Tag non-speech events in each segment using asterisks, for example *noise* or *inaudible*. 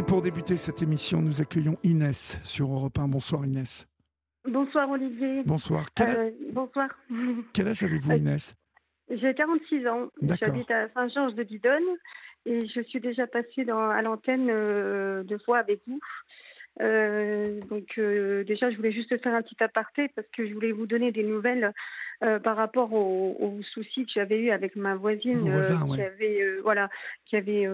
Et pour débuter cette émission, nous accueillons Inès sur Europe 1. Bonsoir Inès. Bonsoir Olivier. Bonsoir. Euh, bonsoir. *laughs* Quel âge avez-vous Inès? J'ai 46 ans. J'habite à Saint-Georges de Didonne et je suis déjà passée dans, à l'antenne euh, deux fois avec vous. Euh, donc déjà, je voulais juste faire un petit aparté parce que je voulais vous donner des nouvelles euh, par rapport aux, soucis que j'avais eu avec ma voisine euh, qui avait euh, voilà qui avait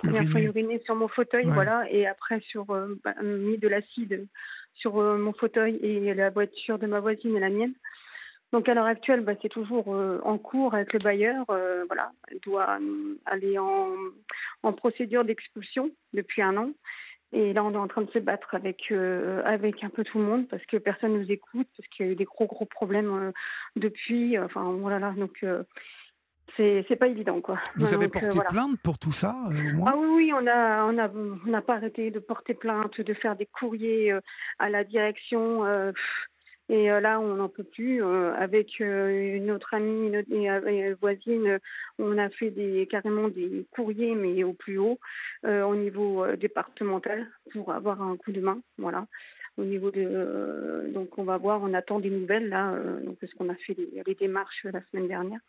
première fois uriné sur mon fauteuil voilà et après sur bah, mis de l'acide sur mon fauteuil et la voiture de ma voisine et la mienne. Donc à l'heure actuelle, bah, c'est toujours en cours avec le bailleur. voilà, elle doit aller en, en procédure d'expulsion depuis un an. Et là, on est en train de se battre avec euh, avec un peu tout le monde parce que personne nous écoute, parce qu'il y a eu des gros gros problèmes euh, depuis. Enfin voilà, donc euh, c'est c'est pas évident quoi. Vous avez porté plainte pour tout ça Ah oui oui, on a on a on n'a pas arrêté de porter plainte, de faire des courriers à la direction. Et euh, là, on n'en peut plus. Euh, avec euh, une autre amie une, et, voisine, on a fait des, carrément des courriers, mais au plus haut, au niveau départemental, pour avoir un coup de main. Voilà. Au niveau de, donc on va voir, on attend des nouvelles là, donc parce qu'on a fait les, démarches la semaine dernière.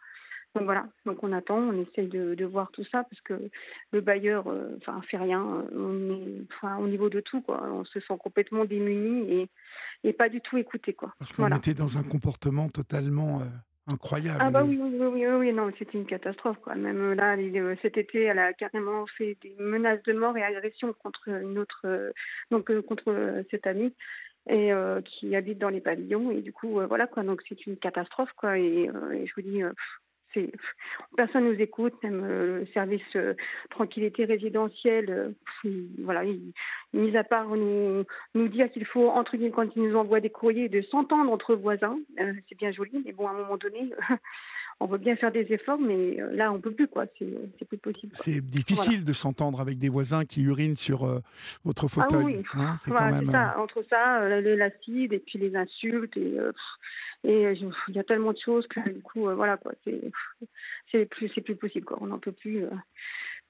Donc voilà, donc on attend, on essaye de, de voir tout ça parce que le bailleur, enfin, fait rien. On est, enfin, au niveau de tout, quoi. On se sent complètement démuni et et pas du tout écouté. Quoi. Parce qu'on était dans un comportement totalement euh, incroyable. Ah bah oui, oui, oui, oui, non, c'était une catastrophe. Quoi. Même là, euh, cet été, elle a carrément fait des menaces de mort et agressions contre une autre, euh, donc contre cette amie et qui habite dans les pavillons et du coup voilà quoi donc c'est une catastrophe quoi et, et je vous dis personne nous écoute, même euh, le service euh, tranquillité résidentielle, euh, voilà, mis à part nous nous dire qu'il faut entre guillemets quand ils nous envoient des courriers de s'entendre entre voisins, c'est bien joli, mais bon à un moment donné. *laughs* on veut bien faire des efforts, mais là, on peut plus, quoi. C'est plus possible. C'est difficile de s'entendre avec des voisins qui urinent sur votre fauteuil. Ah oui, hein, voilà, ça. Entre ça, l'acide et puis les insultes et et euh, il y a tellement de choses que du coup, euh, voilà quoi, c'est plus plus possible quoi. On n'en peut plus. Euh.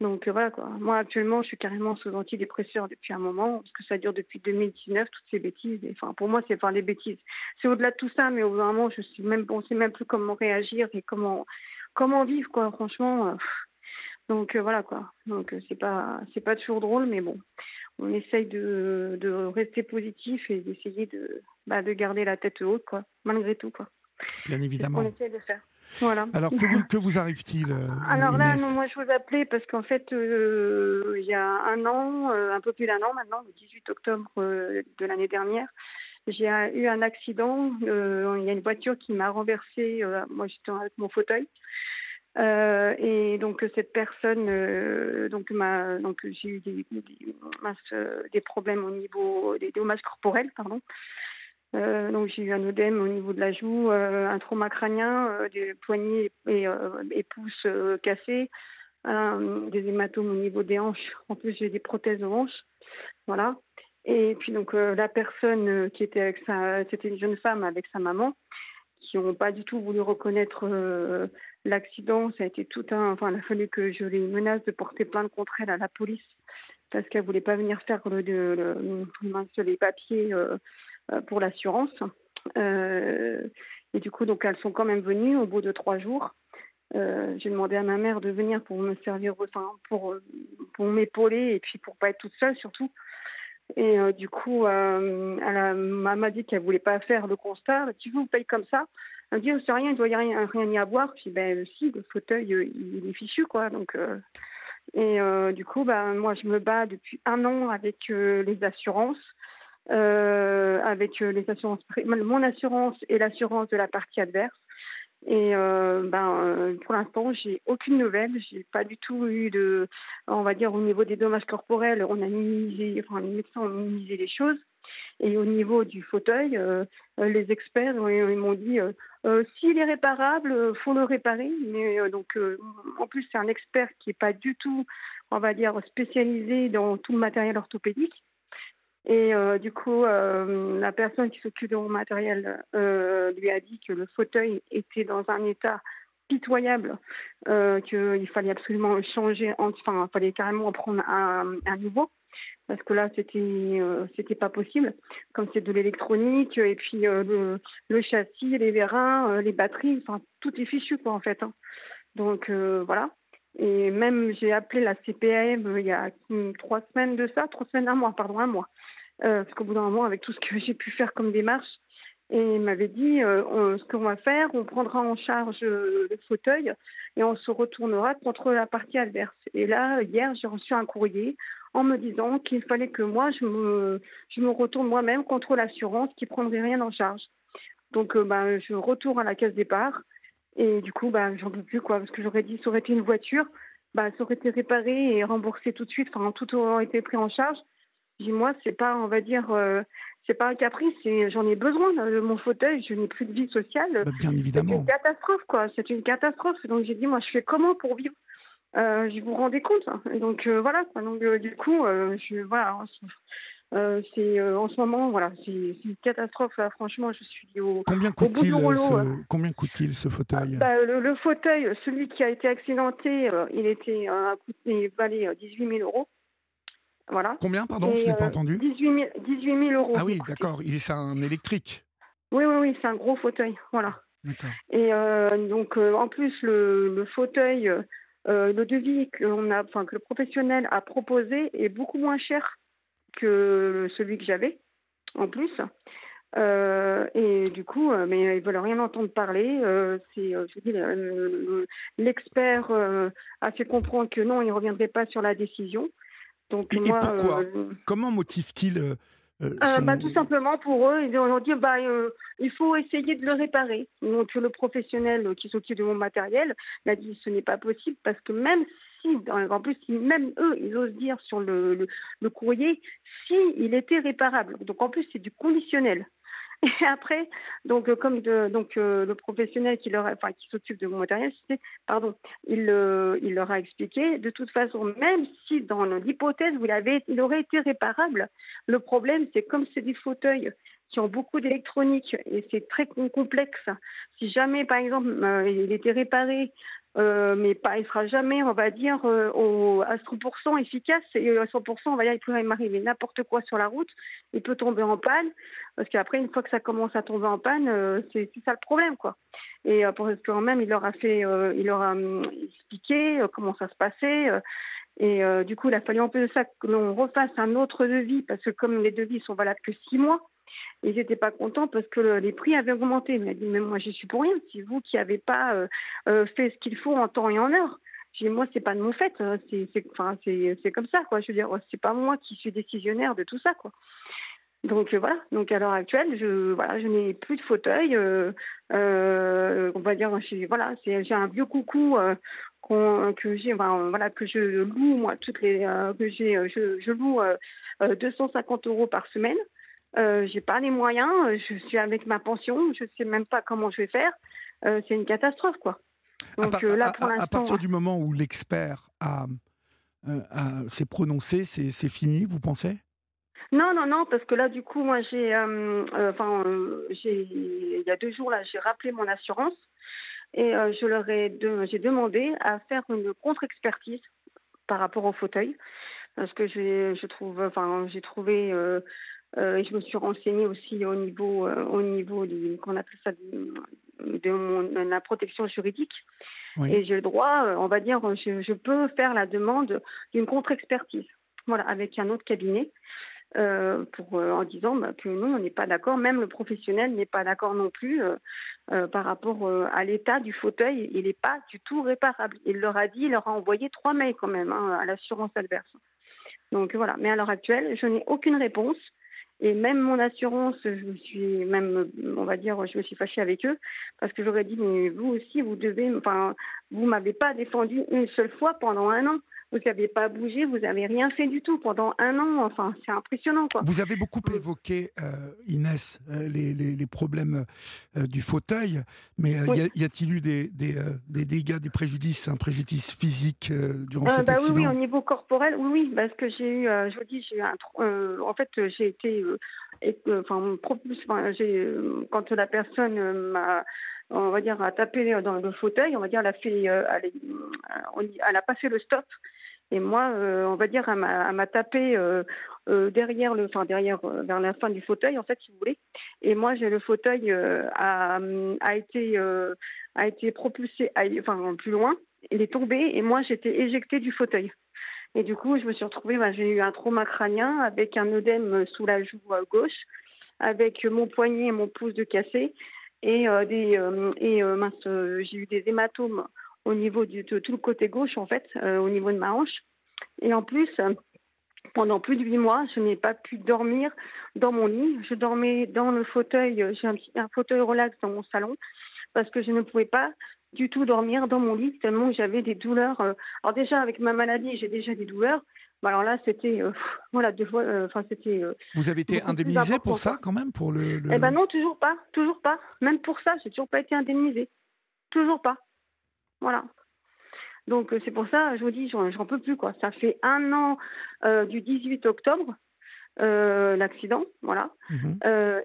Donc voilà quoi. Moi actuellement, je suis carrément sous antidépresseur depuis un moment parce que ça dure depuis 2019 toutes ces bêtises. enfin pour moi, c'est enfin des bêtises. C'est au-delà de tout ça, mais au bout d'un moment, je suis même on sait même plus comment réagir et comment comment vivre quoi. Franchement. donc voilà quoi. Donc c'est pas c'est pas toujours drôle, mais bon on essaye de, de rester positif et d'essayer de, bah, de garder la tête haute, quoi, malgré tout. Quoi. Bien évidemment. on essaie de faire. Voilà. Alors, que vous, que vous arrive-t-il euh, *laughs* Alors là, moi, je vous appelais parce qu'en fait, euh, il y a un an, euh, un peu plus d'un an maintenant, le 18 octobre de l'année dernière, j'ai eu un accident. Il y a une voiture qui m'a renversé. moi, j'étais avec mon fauteuil. Euh, et donc cette personne, euh, donc m'a, donc j'ai eu des, des, des, problèmes au niveau des dommages corporels, pardon. Euh, donc j'ai eu un œdème au niveau de la joue, euh, un trauma crânien, des poignets et, pouces cassés, des hématomes au niveau des hanches. En plus j'ai des prothèses aux hanches, voilà. Et puis donc la personne qui était avec sa, c'était une jeune femme avec sa maman qui n'ont pas du tout voulu reconnaître euh, l'accident. Ça a été tout un. Enfin, il a fallu que je les menace de porter plainte contre elle à la police parce qu'elle voulait pas venir faire le, le, le les papiers euh, euh, pour l'assurance. et du coup, donc elles sont quand même venues au bout de trois jours. j'ai demandé à ma mère de venir pour me servir, pour m'épauler et puis pour pas être toute seule surtout. Et euh, du coup, euh, elle m'a dit qu'elle voulait pas faire le constat. Tu veux, vous paye comme ça Elle me dit, c'est rien, il doit y rien, rien y avoir. Puis ben si, le fauteuil, euh, il est fichu quoi. Donc et du coup, ben moi, je me bats depuis un an avec les assurances. Avec les assurances, mon assurance et l'assurance de la partie adverse. Et euh, ben, euh, pour l'instant, j'ai aucune nouvelle. J'ai pas du tout eu de, on va dire, au niveau des dommages corporels, on a minimisé, enfin, les médecins ont minimisé les choses. Et au niveau du fauteuil, euh, les experts m'ont dit, s'il est réparable, faut le réparer. Mais donc, en plus, c'est un expert qui est pas du tout, on va dire, spécialisé dans tout le matériel orthopédique. Et euh, du coup, euh, la personne qui s'occupe de mon matériel euh, lui a dit que le fauteuil était dans un état pitoyable, qu'il fallait absolument changer, enfin, il fallait carrément en prendre un, nouveau. parce que là c'était c'était pas possible comme c'est de l'électronique et puis le, le, châssis les vérins les batteries enfin tout est fichu quoi en fait hein. donc voilà et même j'ai appelé la CPM il y a trois semaines de ça trois semaines un mois pardon un mois parce qu'au bout d'un moment avec tout ce que j'ai pu faire comme démarche et il m'avait dit euh, ce qu'on va faire, on prendra en charge euh, le fauteuil et on se retournera contre la partie adverse. Et là, hier, j'ai reçu un courrier en me disant qu'il fallait que moi, je me, retourne moi-même contre l'assurance qui prendrait rien en charge. Donc, euh, bah, je retourne à la caisse départ et du coup, bah, j'en peux plus, quoi, parce que j'aurais dit, ça aurait été une voiture, bah, ça aurait été réparé et remboursé tout de suite, enfin, tout aurait été pris en charge. Dis moi, c'est pas, on va dire, c'est pas un caprice, j'en ai besoin de mon fauteuil, je n'ai plus de vie sociale. Bah, bien évidemment. C'est une catastrophe, quoi. C'est une catastrophe. Donc j'ai dit, moi, je fais comment pour vivre? Euh, Je vous rendez compte hein. Donc euh, voilà. Donc euh, du coup, je voilà. c'est en ce moment, voilà, c'est une catastrophe. Franchement, je suis au, combien coûte-t-il ce, combien coûte-t-il ce fauteuil? Bah, le, fauteuil, celui qui a été accidenté, il était il valait 18 000 euros. Voilà. Combien, pardon Je n'ai pas entendu 18 000, euros. Ah oui, d'accord. Il est un électrique. Oui, oui, oui, c'est un gros fauteuil. Voilà. Et euh, donc, euh, en plus, le, fauteuil, euh, le devis qu'on a, enfin, que le professionnel a proposé est beaucoup moins cher que celui que j'avais, en plus. et du coup, mais ils veulent rien entendre parler. c'est, l'expert a fait comprendre que non, il ne reviendrait pas sur la décision. Donc, et, moi, pourquoi? euh, Comment motive-t-il euh, euh, bah, Tout simplement pour eux, ils ont dit bah, il faut essayer de le réparer. Donc le professionnel qui s'occupe de mon matériel m'a dit ce n'est pas possible parce que même si, en plus, même eux, ils osent dire sur le, le, le courrier, si il était réparable. Donc en plus, c'est du conditionnel. Et après, donc euh, comme de, donc euh, le professionnel qui leur, enfin qui s'occupe de mon matériel, pardon, il, euh, il leur a expliqué. De toute façon, même si dans l'hypothèse vous l'avez, il aurait été réparable. Le problème, c'est comme c'est des fauteuils qui ont beaucoup d'électronique et c'est très complexe. Si jamais, par exemple, il était réparé euh, mais pas, il sera jamais, on va dire, euh, au, à 100% efficace. Et à 100%, on va dire, il peut m'arriver n'importe quoi sur la route. Il peut tomber en panne, parce qu'après, une fois que ça commence à tomber en panne, euh, c'est ça le problème, quoi. Et pour quand même, il leur a fait, il leur a hum, expliqué comment ça se passait. et du coup, il a fallu en plus de ça que l'on refasse un autre devis, parce que comme les devis sont valables que six mois, ils n'étaient pas contents parce que les prix avaient augmenté. Dit, mais moi, j'y suis pour rien. C'est vous qui n'avez pas euh, euh, fait ce qu'il faut en temps et en heure. J'ai dit, moi, c'est pas de mon fait. Hein. C'est, comme ça, quoi. Je veux dire, c'est pas moi qui suis décisionnaire de tout ça. Donc euh, voilà. Donc à l'heure actuelle, je n'ai plus de fauteuil. on va dire, j'ai un vieux coucou que je loue moi toutes les, je loue 250 euros par semaine. Euh, j'ai pas les moyens, je suis avec ma pension, je sais même pas comment je vais faire. Euh, c'est une catastrophe, quoi. Donc euh, là, pour à, à, partir du moment où l'expert a, s'est prononcé, c'est fini, vous pensez? Non, non, non, parce que là, du coup, moi, j'ai, enfin, j'ai, il y a deux jours là, j'ai rappelé mon assurance et je leur ai, j'ai demandé à faire une contre-expertise par rapport au fauteuil parce que j'ai, je trouve, enfin, j'ai trouvé euh, je me suis renseignée aussi au niveau, euh, au niveau qu'on appelle ça de, la protection juridique. Et j'ai le droit, euh, on va dire, je, je peux faire la demande d'une contre-expertise, voilà, avec un autre cabinet. Euh, pour en disant bah, que non, on n'est pas d'accord. Même le professionnel n'est pas d'accord non plus par rapport à l'état du fauteuil. Il n'est pas du tout réparable. Il leur a dit, il leur a envoyé trois mails quand même hein, à l'assurance adverse. Donc voilà. Mais à l'heure actuelle, je n'ai aucune réponse. Et même mon assurance, je me suis même, on va dire, je me suis fâchée avec eux parce que j'aurais dit, mais vous aussi, vous devez, enfin, vous m'avez pas défendu une seule fois pendant un an vous n'avez pas bougé, vous n'avez rien fait du tout pendant un an. Enfin, c'est impressionnant. Quoi. Vous avez beaucoup évoqué, euh, Inès, euh, les, les, problèmes euh, du fauteuil, mais y a-t-il eu des, des, des, dégâts, des préjudices, un préjudice physique durant cet bah, accident? oui, oui, au niveau corporel, oui, oui, parce que j'ai eu, je vous dis, j'ai eu un, en fait, j'ai été, enfin, j'ai, quand la personne m'a on va dire, a tapé dans le fauteuil, on va dire, elle a fait, elle, elle a pas fait le stop Et moi, on va dire, elle m'a tapé derrière le, enfin derrière, vers la fin du fauteuil, en fait, si vous voulez. Et moi, j'ai le fauteuil a, a été a été propulsé, enfin plus loin. Il est tombé et moi, j'étais éjectée du fauteuil. Et du coup, je me suis retrouvée, bah, j'ai eu un trauma crânien avec un œdème sous la joue gauche, avec mon poignet et mon pouce de cassé, et euh, euh, euh, j'ai eu des hématomes au niveau de tout le côté gauche en fait, au niveau de ma hanche. Et en plus, pendant plus de huit mois, je n'ai pas pu dormir dans mon lit. Je dormais dans le fauteuil, j'ai un fauteuil relax dans mon salon parce que je ne pouvais pas du tout dormir dans mon lit tellement j'avais des douleurs. alors déjà avec ma maladie, j'ai déjà des douleurs, bah, alors là, c'était euh, voilà deux fois. Euh, enfin, c'était. Euh, Vous avez été indemnisé pour ça, quand même, pour le. Eh ben non, toujours pas, toujours pas. Même pour ça, j'ai toujours pas été indemnisé, toujours pas. Voilà. Donc c'est pour ça, je vous dis, j'en peux plus quoi. Ça fait un an du 18 octobre. l'accident, voilà. Mhm.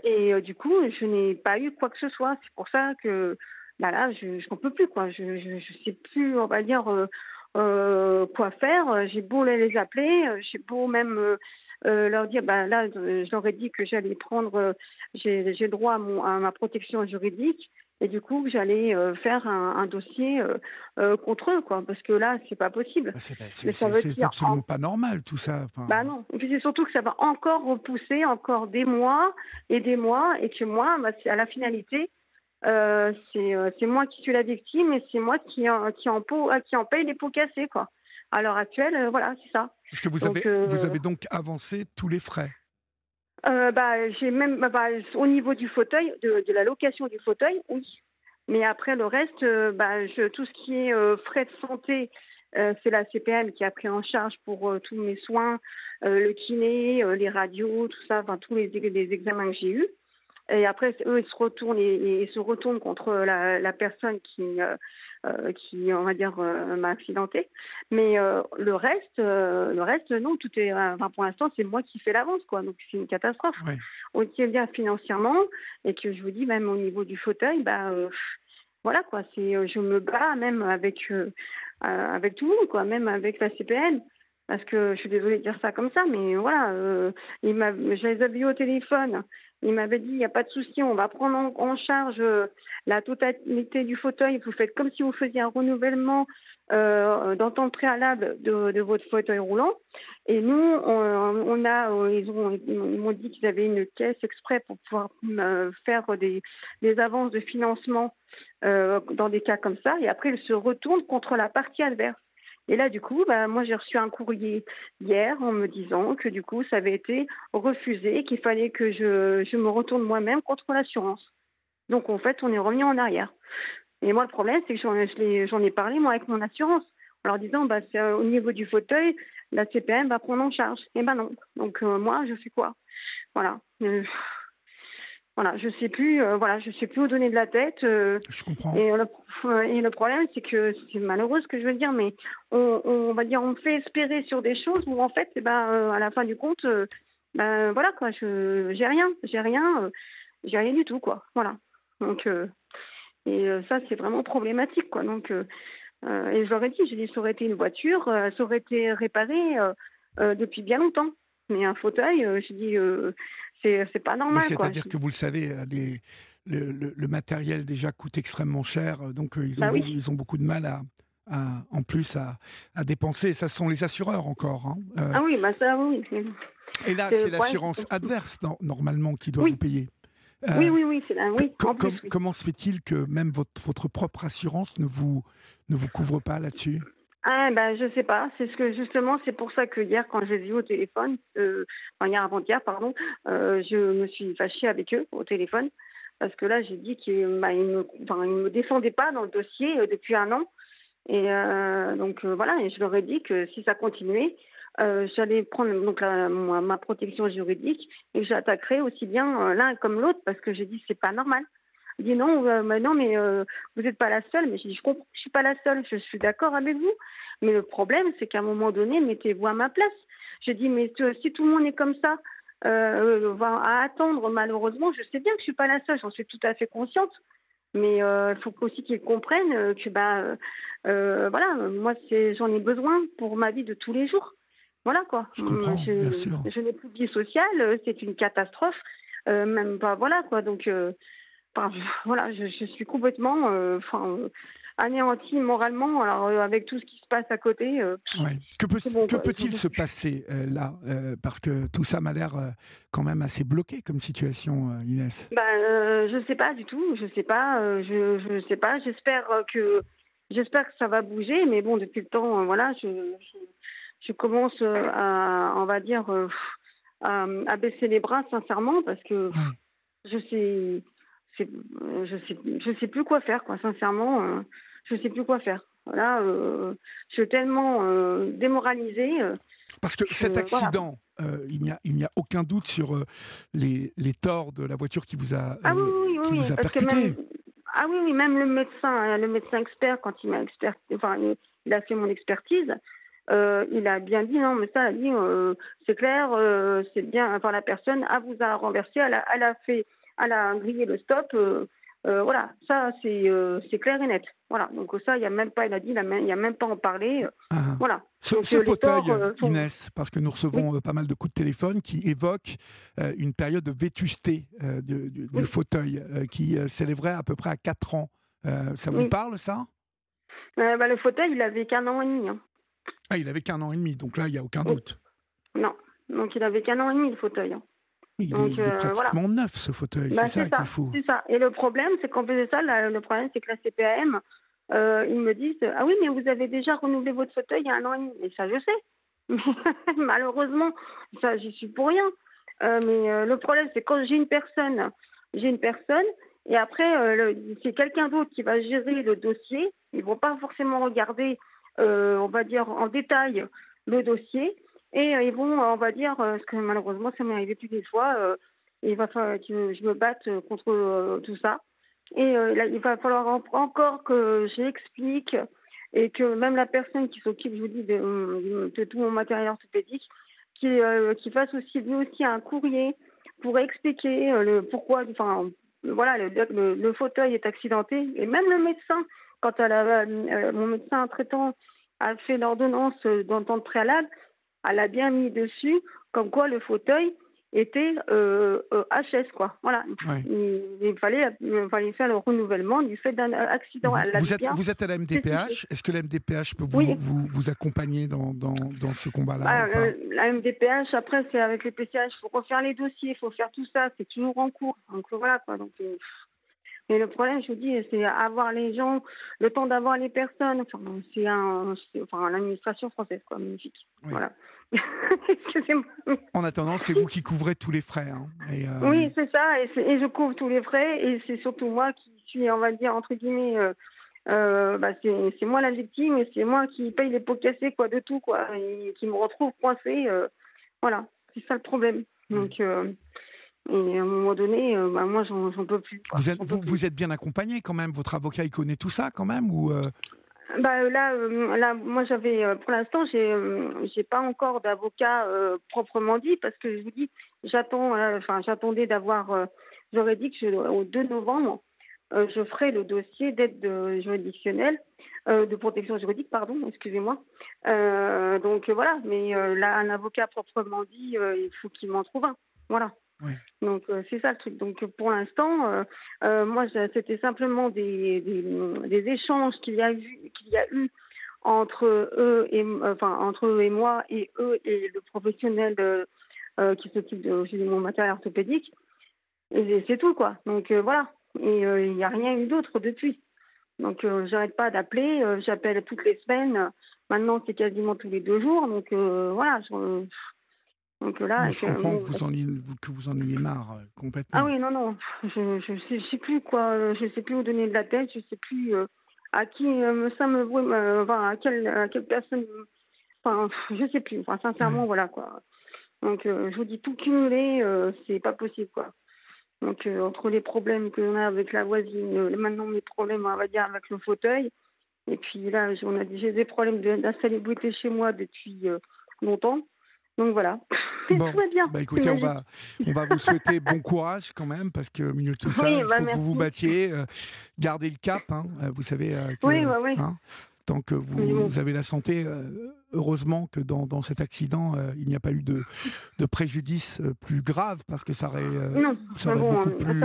et du coup, je n'ai pas eu quoi que ce soit. C'est pour ça que bah là, je n'en peux plus, quoi. Je, je, je, sais plus, on va dire, euh, quoi faire. J'ai beau les appeler, euh, j'ai beau même euh, leur dire, ben là, j'aurais dit que j'allais prendre, j'ai droit à, mon, à ma protection juridique et du coup j'allais faire un, dossier contre eux quoi parce que là c'est pas possible bah, c'est absolument pas normal tout ça bah non et puis c'est surtout que ça va encore repousser encore des mois et des mois et que moi bah, à la finalité euh, euh, c'est moi qui suis la victime et c'est moi qui en, qui, en euh, qui en paye les pots cassés. Quoi. À l'heure actuelle, voilà, c'est ça. Que vous, avez, vous avez donc avancé tous les frais? Bah, j'ai même bah, bah, au niveau du fauteuil, de, de, la location du fauteuil, oui. Mais après le reste, bah, je, tout ce qui est frais de santé, c'est la CPM qui a pris en charge pour tous mes soins, le kiné, les radios, tout ça, enfin tous les, les examens que j'ai eus. Et après, eux, ils se retournent et, se retournent contre la, la personne qui, euh, euh qui, on va dire, euh, m'a accidenté. Mais euh, le reste, le reste, non, tout est. Enfin, pour l'instant, c'est moi qui fais l'avance, quoi. Donc c'est une catastrophe. Oui. Tient bien financièrement et que je vous dis, même au niveau du fauteuil, bah, voilà, quoi. C'est, je me bats même avec avec tout le monde, quoi, même avec la CPN parce que je suis désolée de dire ça comme ça, mais voilà, euh, il m'a, je les ai au téléphone. Il m'avait dit, il n'y a pas de souci, on va prendre en, charge euh, la totalité du fauteuil. Vous faites comme si vous faisiez un renouvellement euh, préalable de, votre fauteuil roulant. Et nous, on, a, euh, ils, ont, ils m'ont dit qu'ils avaient une caisse exprès pour pouvoir euh, faire des, avances de financement dans des cas comme ça. Et après, ils se retournent contre la partie adverse. Et là, du coup, bah, moi, j'ai reçu un courrier hier en me disant que du coup, ça avait été refusé, qu'il fallait que je, je me retourne moi-même contre l'assurance. Donc, en fait, on est revenu en arrière. Et moi, le problème, c'est que j'en ai parlé, moi, avec mon assurance, en leur disant, bah, c'est au niveau du fauteuil, la CPM va prendre en charge. Et ben non. Donc, euh, moi, je fais quoi? Voilà. Euh, voilà, je sais plus, euh, voilà, je sais plus où donner de la tête. Euh, je comprends. Et le, et le problème, c'est que c'est malheureux ce que je veux dire, mais on, on, va dire, on fait espérer sur des choses où en fait, eh ben, euh, à la fin du compte, ben voilà quoi, je j'ai rien, j'ai rien, j'ai rien du tout quoi, voilà. Donc et ça c'est vraiment problématique quoi. Donc et je leur ai dit, j'ai dit, ça aurait été une voiture, ça aurait été réparé depuis bien longtemps, mais un fauteuil, je dis c'est pas normal. C'est-à-dire que vous le savez, euh, les, le, le, matériel déjà coûte extrêmement cher, euh, donc euh, ils, ont, bah ils ont beaucoup de mal à, en plus à, à, dépenser. Ça sont les assureurs encore. Hein. ah oui, bah ça oui. Et là, c'est l'assurance adverse normalement qui doit vous payer. oui, oui, oui, oui, Comment se fait-il que même votre, votre propre assurance ne vous, ne vous couvre pas là-dessus? Ah ben je sais pas, c'est ce que justement c'est pour ça que hier quand j'ai vu au téléphone, euh, enfin hier avant-hier pardon, euh, je me suis fâchée avec eux au téléphone parce que là j'ai dit qu'ils bah, me, défendaient pas dans le dossier euh, depuis un an. Et donc voilà. Et je leur ai dit que si ça continuait, j'allais prendre donc la, ma, protection juridique et que j'attaquerais aussi bien l'un comme l'autre parce que j'ai dit c'est pas normal. Il dit non, mais non, mais vous n'êtes pas la seule. Mais j'ai dit je comprends, je suis pas la seule. Je suis d'accord avec vous. Mais le problème, c'est qu'à un moment donné, mettez-vous à ma place. Je dis, mais si tout le monde est comme ça, euh, va à attendre, malheureusement, je sais bien que je suis pas la seule, j'en suis tout à fait consciente. Mais il faut aussi qu'ils comprennent que bah voilà, moi j'en ai besoin pour ma vie de tous les jours. Voilà quoi. Je sûr. Je n'ai plus de vie sociale, c'est une catastrophe. même pas voilà quoi. Donc voilà, je, suis complètement euh, enfin, anéantie moralement. Alors euh, avec tout ce qui se passe à côté. Euh, que peut-il se passer là Parce que tout ça m'a l'air quand même assez bloqué comme situation, Inès. Ben, je ne sais pas du tout. Je sais pas. je ne sais pas. J'espère que j'espère que ça va bouger. Mais bon, depuis le temps, voilà, je, je, commence à, on va dire, à, baisser les bras sincèrement parce que je sais euh, je sais je sais plus quoi faire quoi sincèrement euh, je sais plus quoi faire voilà euh, je suis tellement démoralisée parce que cet accident il n'y a il n'y a aucun doute sur les, les torts de la voiture qui vous a ah oui, oui, vous a percuté ah oui oui même le médecin le médecin expert quand il m'a expert enfin il, a fait mon expertise il a bien dit non, mais ça, il dit c'est clair, c'est bien. Enfin, la personne a vous a renversé, elle a, elle a fait elle a grillé le stop. Euh, euh, voilà, ça euh, c'est clair et net. Voilà, donc ça, il n'y a même pas, il a dit, il n'y a même pas en parler. Ah. voilà. Ce, fauteuil, Inès, parce que nous recevons pas mal de coups de téléphone qui évoquent une période de vétusté du fauteuil qui s'élèverait à peu près à 4 ans. ça vous parle, ça? Bah, Le fauteuil, il avait qu'un an et demi. Hein. Ah, il avait qu'un an et demi, donc là, il n'y a aucun doute. Non, donc il avait qu'un an et demi, le fauteuil. Hein. Il, est, euh, pratiquement neuf ce fauteuil, bah, c'est ça, qu'il faut. C'est ça. Et le problème, c'est qu'en plus de ça, le problème, c'est que la CPAM, euh, ils me disent Ah oui, mais vous avez déjà renouvelé votre fauteuil il y a un an et demi. Et ça, je sais. *laughs* Malheureusement, ça, j'y suis pour rien. Euh, mais le problème, c'est quand j'ai une personne, j'ai une personne, et après, c'est quelqu'un d'autre qui va gérer le dossier. Ils vont pas forcément regarder, on va dire, en détail le dossier. Et euh, ils vont, on va dire, euh, parce que malheureusement, ça m'est arrivé plus des fois, euh, il va falloir que je me batte contre tout ça. Et il va falloir encore que j'explique et que même la personne qui s'occupe, je vous dis, de, tout mon matériel orthopédique, qui, qui fasse aussi lui aussi un courrier pour expliquer le pourquoi, enfin voilà, le, le, fauteuil est accidenté et même le médecin, quand mon médecin traitant a fait l'ordonnance d'entente préalable, elle a bien mis dessus comme quoi le fauteuil était euh, HS euh, quoi. Voilà. Il, fallait, il fallait faire le renouvellement du fait d'un accident. Vous, êtes, vous êtes à la MDPH. Est-ce que la MDPH peut vous, accompagner dans, dans, dans ce combat-là ah, euh, La MDPH, après, c'est avec les PCH, il faut refaire les dossiers, il faut faire tout ça, c'est toujours en cours. Donc voilà quoi. Donc, mais le problème, je vous dis, c'est avoir les gens, le temps d'avoir les personnes. Enfin, c'est un, enfin, l'administration française, quoi, magnifique. Voilà. *laughs* En attendant, c'est vous qui couvrez tous les frais. Hein, euh, Oui, c'est ça, et, je couvre tous les frais, et c'est surtout moi qui suis, on va dire, entre guillemets, euh, euh, bah, c'est moi la victime, et c'est moi qui paye les pots cassés, quoi, de tout, quoi, et qui me retrouve coincée. voilà, c'est ça le problème. Donc. Et à un moment donné, bah, moi, j'en peux plus. Vous êtes, vous, vous, êtes bien accompagné quand même Votre avocat, il connaît tout ça quand même ou bah euh, là, euh, là, moi j'avais, euh, pour l'instant, j'ai, j'ai pas encore d'avocat proprement dit parce que je vous dis, j'attends, enfin, j'attendais d'avoir, j'aurais dit que je, au 2 novembre, je ferai le dossier d'aide juridictionnelle, de protection juridique, pardon, excusez-moi. donc voilà, mais là, un avocat proprement dit, il faut qu'il m'en trouve un, voilà. Donc euh, c'est ça le truc. Donc pour l'instant, euh, euh, moi c'était simplement des, des, échanges qu'il y a eu qu'il y a eu entre eux et enfin entre eux et moi et eux et le professionnel qui s'occupe de, mon matériel orthopédique. Et c'est tout quoi. Donc voilà. Et il n'y a rien eu d'autre depuis. Donc j'arrête pas d'appeler. J'appelle toutes les semaines. Maintenant c'est quasiment tous les deux jours. Donc voilà. Donc là, je comprends que vous, en ayez, que vous en ayez marre euh, complètement. Ah oui, non, non, *laughs* je ne sais, sais, plus quoi, euh, je sais plus où donner de la tête, je ne sais plus euh, à qui ça me enfin, à quelle, à quelle personne, enfin, je sais plus, enfin, sincèrement, voilà quoi. Donc, je vous dis tout cumulé, c'est pas possible quoi. Donc, entre les problèmes que l'on a avec la voisine, maintenant mes problèmes, on va dire, avec le fauteuil, et puis là, on a j'ai des problèmes d'insalubrité chez moi depuis longtemps. Donc voilà. *laughs* bon, tout va bien. Bah écoutez, on va, on va vous *laughs* souhaiter bon courage quand même, parce que au milieu de tout ça, il bah, faut que vous vous battiez, euh, gardez le cap, hein, vous savez. Que, oui, oui, oui. Hein, tant que vous, avez la santé, euh, heureusement que dans, dans cet accident, euh, il n'y a pas eu de, de préjudice euh, plus grave, parce que ça aurait, ça, aurait plus,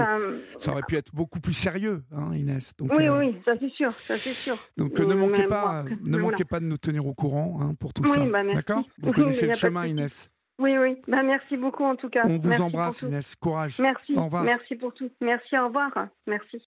ça aurait pu être beaucoup plus sérieux, hein, Inès. Donc, oui, oui, ça c'est sûr, ça c'est sûr. Donc ne manquez pas, ne manquez pas de nous tenir au courant hein, pour tout ça. Bah, D'accord? Vous connaissez le chemin, Inès. Oui, oui. Bah, merci beaucoup en tout cas. On vous embrasse, Inès. Courage. Merci. Au revoir. Merci pour tout. Merci, au revoir. Merci.